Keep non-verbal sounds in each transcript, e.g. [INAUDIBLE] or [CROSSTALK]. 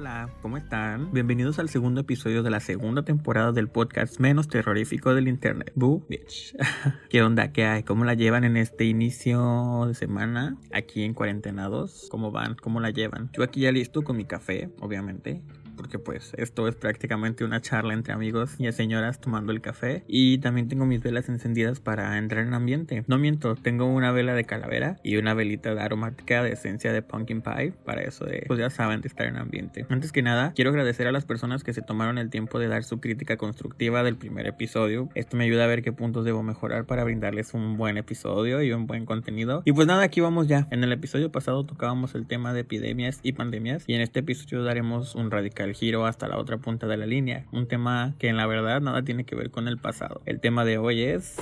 Hola, ¿cómo están? Bienvenidos al segundo episodio de la segunda temporada del podcast menos terrorífico del internet, Boo Bitch. [LAUGHS] ¿Qué onda? ¿Qué hay? ¿Cómo la llevan en este inicio de semana? Aquí en cuarentenados. ¿Cómo van? ¿Cómo la llevan? Yo aquí ya listo con mi café, obviamente porque pues esto es prácticamente una charla entre amigos y señoras tomando el café y también tengo mis velas encendidas para entrar en ambiente. No miento, tengo una vela de calavera y una velita de aromática de esencia de pumpkin pie para eso de, pues ya saben, de estar en ambiente. Antes que nada, quiero agradecer a las personas que se tomaron el tiempo de dar su crítica constructiva del primer episodio. Esto me ayuda a ver qué puntos debo mejorar para brindarles un buen episodio y un buen contenido. Y pues nada, aquí vamos ya. En el episodio pasado tocábamos el tema de epidemias y pandemias y en este episodio daremos un radical giro hasta la otra punta de la línea. Un tema que en la verdad nada tiene que ver con el pasado. El tema de hoy es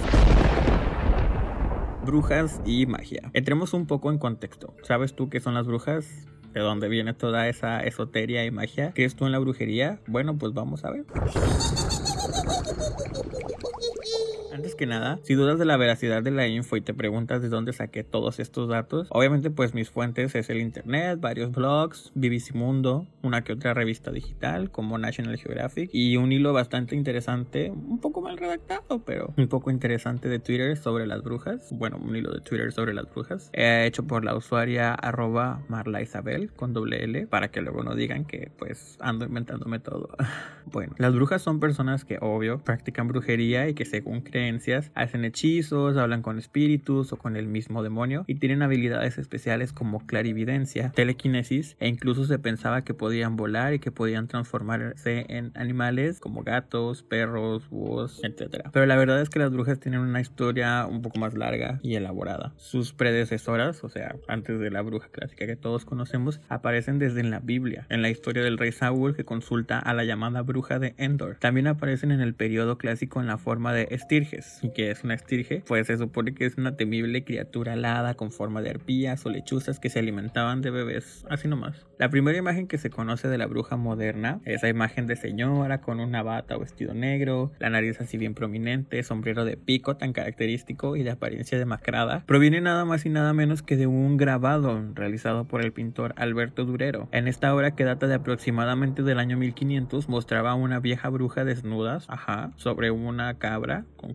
brujas y magia. Entremos un poco en contexto. ¿Sabes tú qué son las brujas? ¿De dónde viene toda esa esoteria y magia? ¿Crees tú en la brujería? Bueno, pues vamos a ver. Antes que nada, si dudas de la veracidad de la info y te preguntas de dónde saqué todos estos datos, obviamente pues mis fuentes es el internet, varios blogs, BBC Mundo, una que otra revista digital como National Geographic y un hilo bastante interesante, un poco mal redactado, pero un poco interesante de Twitter sobre las brujas. Bueno, un hilo de Twitter sobre las brujas, hecho por la usuaria arroba Marla Isabel con doble L, para que luego no digan que pues ando inventándome todo. [LAUGHS] bueno, las brujas son personas que obvio practican brujería y que según creen hacen hechizos, hablan con espíritus o con el mismo demonio y tienen habilidades especiales como clarividencia, telequinesis e incluso se pensaba que podían volar y que podían transformarse en animales como gatos, perros, búhos, etc. Pero la verdad es que las brujas tienen una historia un poco más larga y elaborada. Sus predecesoras, o sea, antes de la bruja clásica que todos conocemos, aparecen desde en la Biblia, en la historia del rey Saúl que consulta a la llamada bruja de Endor. También aparecen en el periodo clásico en la forma de estirge y que es una estirge, pues se supone que es una temible criatura alada con forma de arpías o lechuzas que se alimentaban de bebés, así nomás. La primera imagen que se conoce de la bruja moderna, esa imagen de señora con una bata o vestido negro, la nariz así bien prominente, sombrero de pico tan característico y de apariencia demacrada, proviene nada más y nada menos que de un grabado realizado por el pintor Alberto Durero. En esta obra que data de aproximadamente del año 1500 mostraba a una vieja bruja desnuda, ajá, sobre una cabra con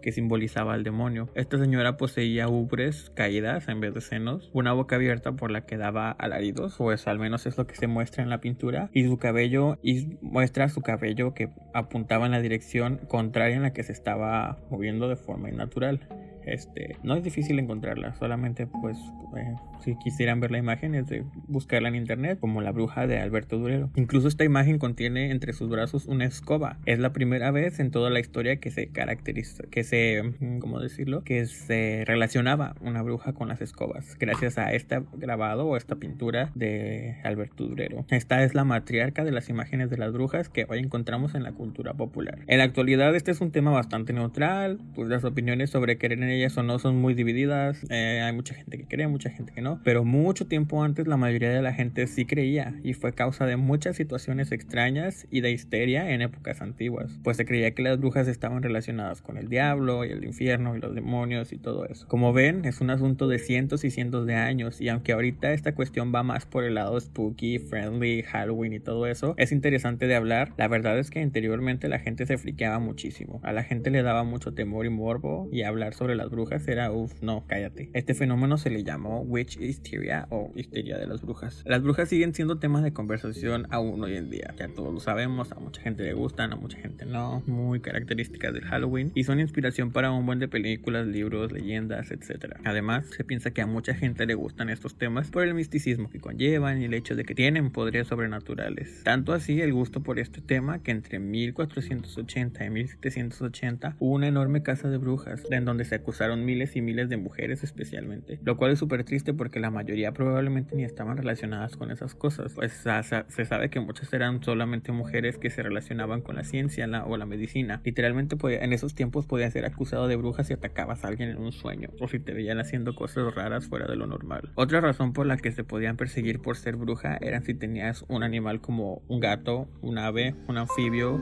que simbolizaba al demonio. Esta señora poseía ubres caídas en vez de senos, una boca abierta por la que daba alaridos, pues al menos es lo que se muestra en la pintura, y su cabello, y muestra su cabello que apuntaba en la dirección contraria en la que se estaba moviendo de forma innatural. Este, no es difícil encontrarla, solamente pues eh, si quisieran ver la imagen es de buscarla en internet como la bruja de Alberto Durero. Incluso esta imagen contiene entre sus brazos una escoba. Es la primera vez en toda la historia que se caracteriza, que se, mm, ¿cómo decirlo? Que se relacionaba una bruja con las escobas. Gracias a este grabado o esta pintura de Alberto Durero. Esta es la matriarca de las imágenes de las brujas que hoy encontramos en la cultura popular. En la actualidad este es un tema bastante neutral, pues las opiniones sobre querer ellas o no son muy divididas. Eh, hay mucha gente que cree, mucha gente que no pero mucho tiempo antes la mayoría de la gente sí creía y fue causa de muchas situaciones extrañas y de histeria en épocas antiguas, pues se creía que las brujas estaban relacionadas con el diablo y el infierno y los demonios y todo eso. Como ven, es un asunto de cientos y cientos de años y aunque ahorita esta cuestión va más por el lado spooky, friendly, Halloween y todo eso, es interesante de hablar. La verdad es que anteriormente la gente se friqueaba muchísimo, a la gente le daba mucho temor y morbo y hablar sobre las brujas era uff, no, cállate. Este fenómeno se le llamó witch histeria o histeria de las brujas. Las brujas siguen siendo temas de conversación aún hoy en día. Ya todos lo sabemos, a mucha gente le gustan, a mucha gente no. Muy características del Halloween y son inspiración para un buen de películas, libros, leyendas, etc. Además, se piensa que a mucha gente le gustan estos temas por el misticismo que conllevan y el hecho de que tienen poderes sobrenaturales. Tanto así el gusto por este tema que entre 1480 y 1780 hubo una enorme casa de brujas en donde se miles y miles de mujeres especialmente, lo cual es súper triste porque que la mayoría probablemente ni estaban relacionadas con esas cosas. Pues se sabe que muchas eran solamente mujeres que se relacionaban con la ciencia o la medicina. Literalmente en esos tiempos podías ser acusado de brujas si atacabas a alguien en un sueño o si te veían haciendo cosas raras fuera de lo normal. Otra razón por la que se podían perseguir por ser bruja eran si tenías un animal como un gato, un ave, un anfibio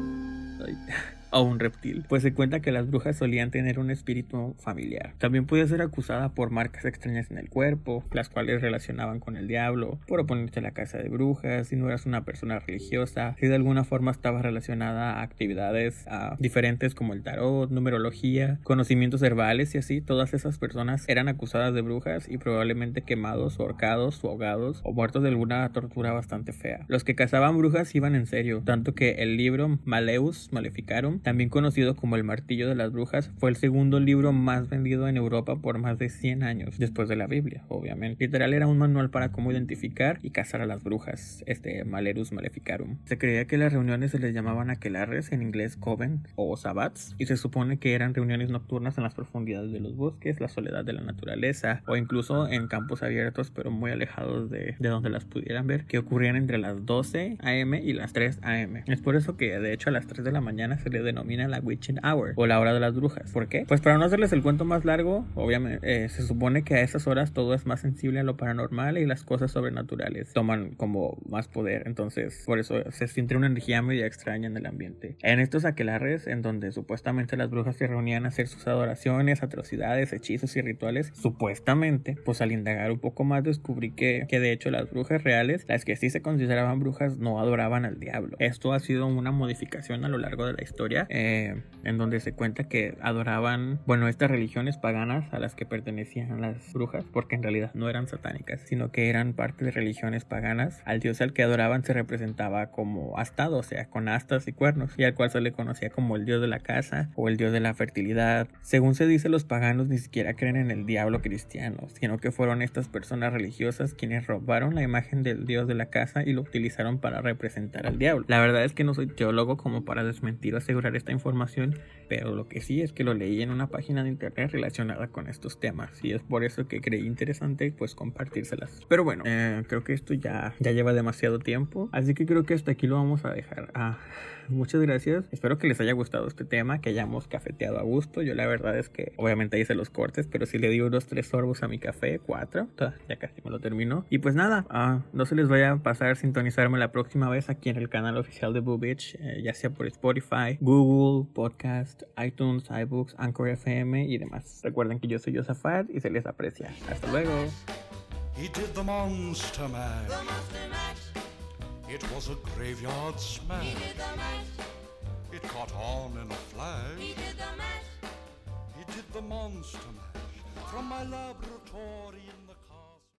o un reptil, pues se cuenta que las brujas solían tener un espíritu familiar. También podía ser acusada por marcas extrañas en el cuerpo, las cuales relacionaban con el diablo, por oponerte a la casa de brujas, si no eras una persona religiosa, si de alguna forma estaba relacionada a actividades diferentes como el tarot, numerología, conocimientos herbales y así, todas esas personas eran acusadas de brujas y probablemente quemados, ahorcados ahogados o muertos de alguna tortura bastante fea. Los que cazaban brujas iban en serio, tanto que el libro Maleus Maleficarum, también conocido como el martillo de las brujas, fue el segundo libro más vendido en Europa por más de 100 años, después de la Biblia, obviamente. Literal era un manual para cómo identificar y cazar a las brujas, este Malerus Maleficarum. Se creía que las reuniones se les llamaban aquelarres, en inglés coven o sabbats, y se supone que eran reuniones nocturnas en las profundidades de los bosques, la soledad de la naturaleza, o incluso en campos abiertos pero muy alejados de, de donde las pudieran ver, que ocurrían entre las 12 am y las 3 am. Es por eso que de hecho a las 3 de la mañana se le denomina la witching hour o la hora de las brujas. ¿Por qué? Pues para no hacerles el cuento más largo, obviamente eh, se supone que a esas horas todo es más sensible a lo paranormal y las cosas sobrenaturales toman como más poder. Entonces, por eso se siente una energía media extraña en el ambiente. En estos aquelarres, en donde supuestamente las brujas se reunían a hacer sus adoraciones, atrocidades, hechizos y rituales, supuestamente, pues al indagar un poco más descubrí que, que de hecho las brujas reales, las que sí se consideraban brujas, no adoraban al diablo. Esto ha sido una modificación a lo largo de la historia, eh, en donde se cuenta que adoraban, bueno, estas religiones paganas a las que pertenecían las brujas, porque en realidad no eran satánicas, sino que eran parte de religiones paganas. Al dios al que adoraban se representaba como astado, o sea, con astas y cuernos, y al cual se le conocía como el dios de la casa o el dios de la fertilidad. Según se dice, los paganos ni siquiera creen en el diablo cristiano, sino que fueron estas personas religiosas quienes robaron la imagen del dios de la casa y lo utilizaron para representar al diablo. La verdad es que no soy teólogo como para desmentir o asegurar esta información, pero lo que sí es que lo leí en una página de internet relacionada con estos temas y es por eso que creí interesante pues compartírselas. Pero bueno, eh, creo que esto ya, ya lleva demasiado tiempo, así que creo que hasta aquí lo vamos a dejar. Ah, muchas gracias. Espero que les haya gustado este tema, que hayamos cafeteado a gusto. Yo la verdad es que obviamente hice los cortes, pero si le di unos tres sorbos a mi café, cuatro, ya casi me lo terminó. Y pues nada, ah, no se les vaya a pasar sintonizarme la próxima vez aquí en el canal oficial de Boo Bitch, eh, ya sea por Spotify, Google, Podcast, iTunes, iBooks, Anchor FM y demás. Recuerden que yo soy Josafat y se les aprecia. Hasta luego. He did the monster mash. The monster mash. It was a graveyard smash. He did the mash. It caught on in a flash. He did the mash. He did the monster mash from my laboratory in the